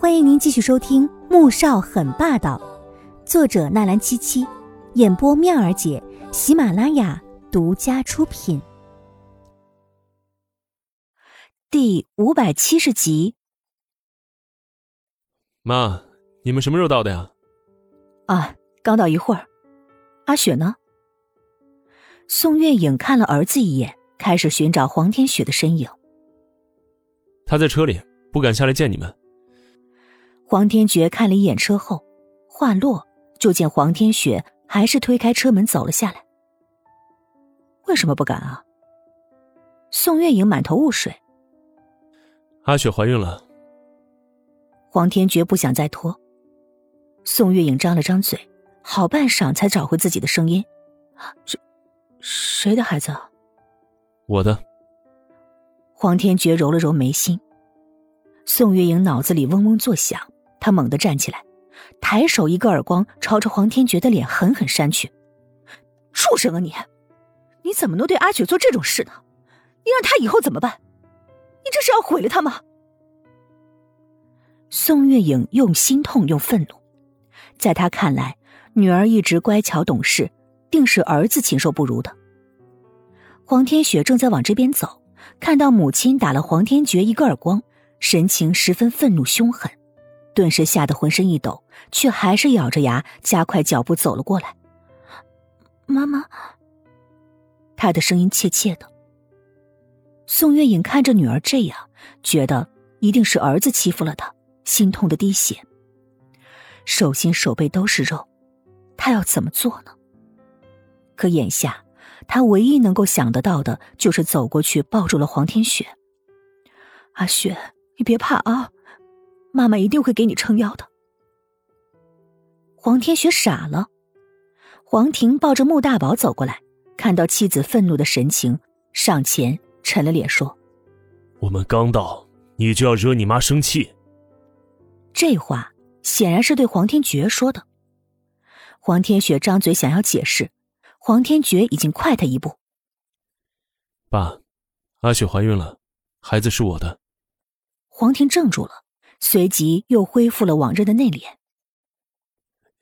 欢迎您继续收听《穆少很霸道》，作者纳兰七七，演播妙儿姐，喜马拉雅独家出品。第五百七十集。妈，你们什么时候到的呀？啊，刚到一会儿。阿雪呢？宋月影看了儿子一眼，开始寻找黄天雪的身影。他在车里，不敢下来见你们。黄天觉看了一眼车后，话落，就见黄天雪还是推开车门走了下来。为什么不敢啊？宋月影满头雾水。阿雪怀孕了。黄天觉不想再拖。宋月影张了张嘴，好半晌才找回自己的声音：“这？谁的孩子？”“我的。”黄天觉揉了揉眉心。宋月影脑子里嗡嗡作响。他猛地站起来，抬手一个耳光，朝着黄天觉的脸狠狠扇去。畜生啊你！你怎么能对阿雪做这种事呢？你让他以后怎么办？你这是要毁了他吗？宋月影用心痛又愤怒，在他看来，女儿一直乖巧懂事，定是儿子禽兽不如的。黄天雪正在往这边走，看到母亲打了黄天觉一个耳光，神情十分愤怒凶狠。顿时吓得浑身一抖，却还是咬着牙加快脚步走了过来。妈妈，他的声音怯怯的。宋月影看着女儿这样，觉得一定是儿子欺负了她，心痛的滴血，手心手背都是肉，她要怎么做呢？可眼下，她唯一能够想得到的就是走过去抱住了黄天雪。阿雪，你别怕啊。妈妈一定会给你撑腰的。黄天雪傻了，黄婷抱着穆大宝走过来，看到妻子愤怒的神情，上前沉了脸说：“我们刚到，你就要惹你妈生气？”这话显然是对黄天觉说的。黄天雪张嘴想要解释，黄天觉已经快他一步：“爸，阿雪怀孕了，孩子是我的。”黄婷怔住了。随即又恢复了往日的内敛。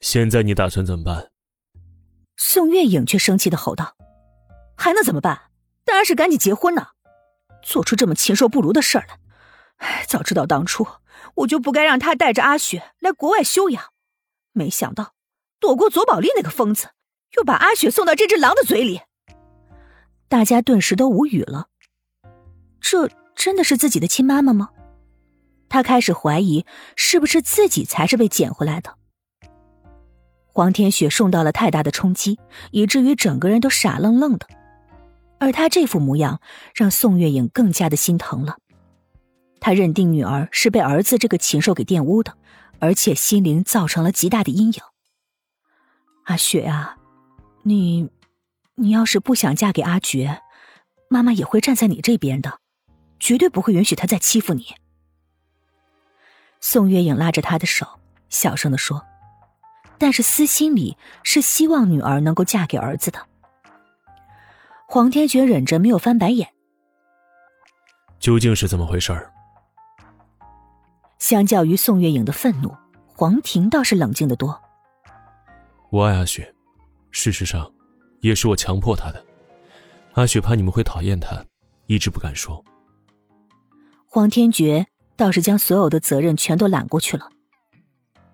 现在你打算怎么办？宋月影却生气的吼道：“还能怎么办？当然是赶紧结婚呢！做出这么禽兽不如的事儿来！唉，早知道当初我就不该让他带着阿雪来国外休养，没想到躲过左宝丽那个疯子，又把阿雪送到这只狼的嘴里。”大家顿时都无语了。这真的是自己的亲妈妈吗？他开始怀疑，是不是自己才是被捡回来的？黄天雪受到了太大的冲击，以至于整个人都傻愣愣的，而他这副模样让宋月影更加的心疼了。他认定女儿是被儿子这个禽兽给玷污的，而且心灵造成了极大的阴影。阿雪啊，你，你要是不想嫁给阿珏，妈妈也会站在你这边的，绝对不会允许他再欺负你。宋月影拉着他的手，小声的说：“但是私心里是希望女儿能够嫁给儿子的。”黄天觉忍着没有翻白眼。究竟是怎么回事儿？相较于宋月影的愤怒，黄婷倒是冷静的多。我爱阿雪，事实上，也是我强迫她的。阿雪怕你们会讨厌她，一直不敢说。黄天觉。倒是将所有的责任全都揽过去了。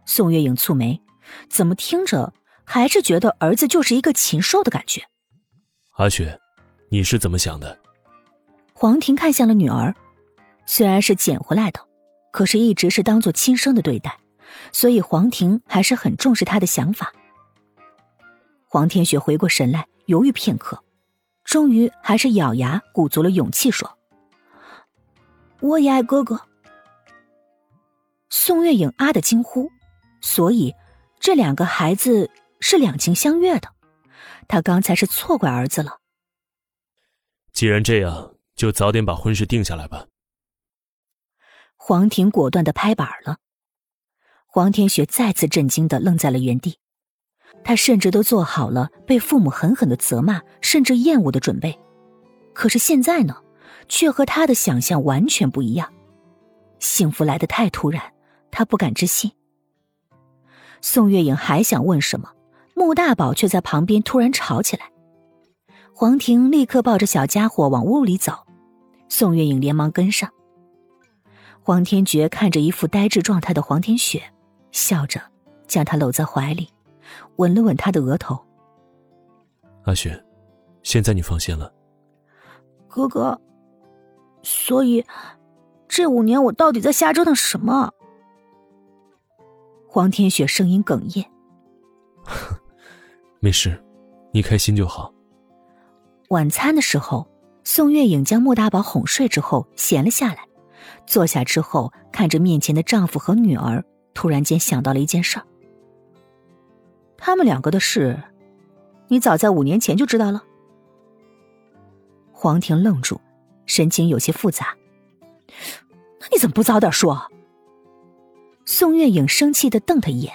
宋月影蹙眉，怎么听着还是觉得儿子就是一个禽兽的感觉？阿雪，你是怎么想的？黄婷看向了女儿，虽然是捡回来的，可是一直是当做亲生的对待，所以黄婷还是很重视她的想法。黄天雪回过神来，犹豫片刻，终于还是咬牙鼓足了勇气说：“我也爱哥哥。”宋月影啊的惊呼，所以这两个孩子是两情相悦的。他刚才是错怪儿子了。既然这样，就早点把婚事定下来吧。黄婷果断的拍板了。黄天雪再次震惊的愣在了原地，他甚至都做好了被父母狠狠的责骂甚至厌恶的准备，可是现在呢，却和他的想象完全不一样。幸福来的太突然。他不敢置信。宋月影还想问什么，穆大宝却在旁边突然吵起来。黄婷立刻抱着小家伙往屋里走，宋月影连忙跟上。黄天觉看着一副呆滞状态的黄天雪，笑着将她搂在怀里，吻了吻她的额头。阿雪，现在你放心了。哥哥，所以这五年我到底在瞎折腾什么？黄天雪声音哽咽。没事，你开心就好。晚餐的时候，宋月影将穆大宝哄睡之后，闲了下来，坐下之后，看着面前的丈夫和女儿，突然间想到了一件事儿。他们两个的事，你早在五年前就知道了。黄婷愣住，神情有些复杂。那你怎么不早点说？宋月影生气的瞪他一眼。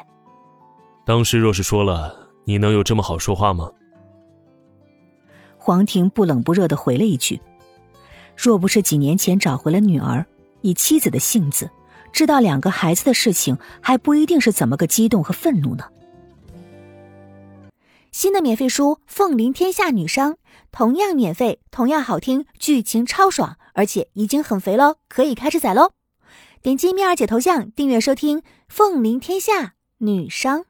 当时若是说了，你能有这么好说话吗？黄婷不冷不热的回了一句：“若不是几年前找回了女儿，以妻子的性子，知道两个孩子的事情，还不一定是怎么个激动和愤怒呢。”新的免费书《凤临天下女商》，同样免费，同样好听，剧情超爽，而且已经很肥喽，可以开始宰喽！点击蜜儿姐头像订阅收听《凤临天下女商》。